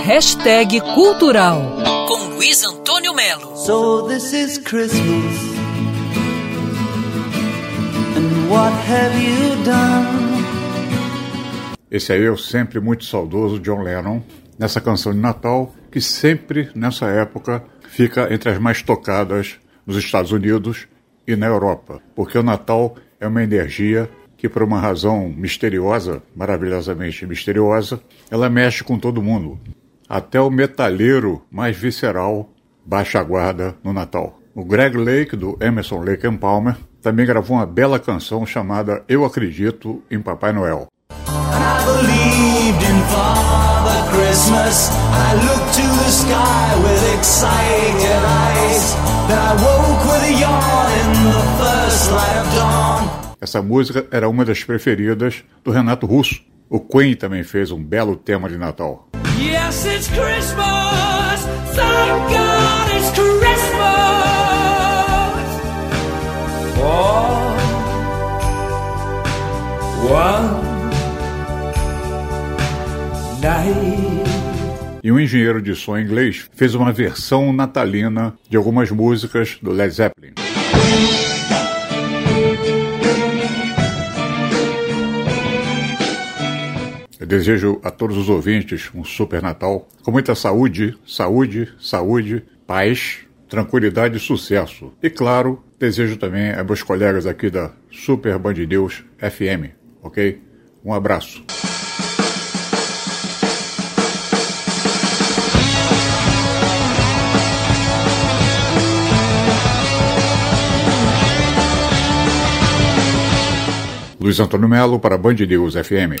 Hashtag Cultural com Luiz Antônio Melo. So this is Christmas. And what have you done? Esse aí é o sempre muito saudoso John Lennon, nessa canção de Natal, que sempre nessa época fica entre as mais tocadas nos Estados Unidos e na Europa, porque o Natal é uma energia que, por uma razão misteriosa, maravilhosamente misteriosa, ela mexe com todo mundo. Até o metalheiro mais visceral baixa a guarda no Natal. O Greg Lake, do Emerson Lake and Palmer, também gravou uma bela canção chamada Eu Acredito em Papai Noel. Essa música era uma das preferidas do Renato Russo. O Queen também fez um belo tema de Natal. Yes, it's Christmas. Thank God it's Christmas. For one night. E um engenheiro de som inglês fez uma versão natalina de algumas músicas do Led Zeppelin. Desejo a todos os ouvintes um super Natal com muita saúde, saúde, saúde, paz, tranquilidade e sucesso. E claro, desejo também a meus colegas aqui da Super Band News FM, ok? Um abraço. Luiz Antônio Melo para Band News FM.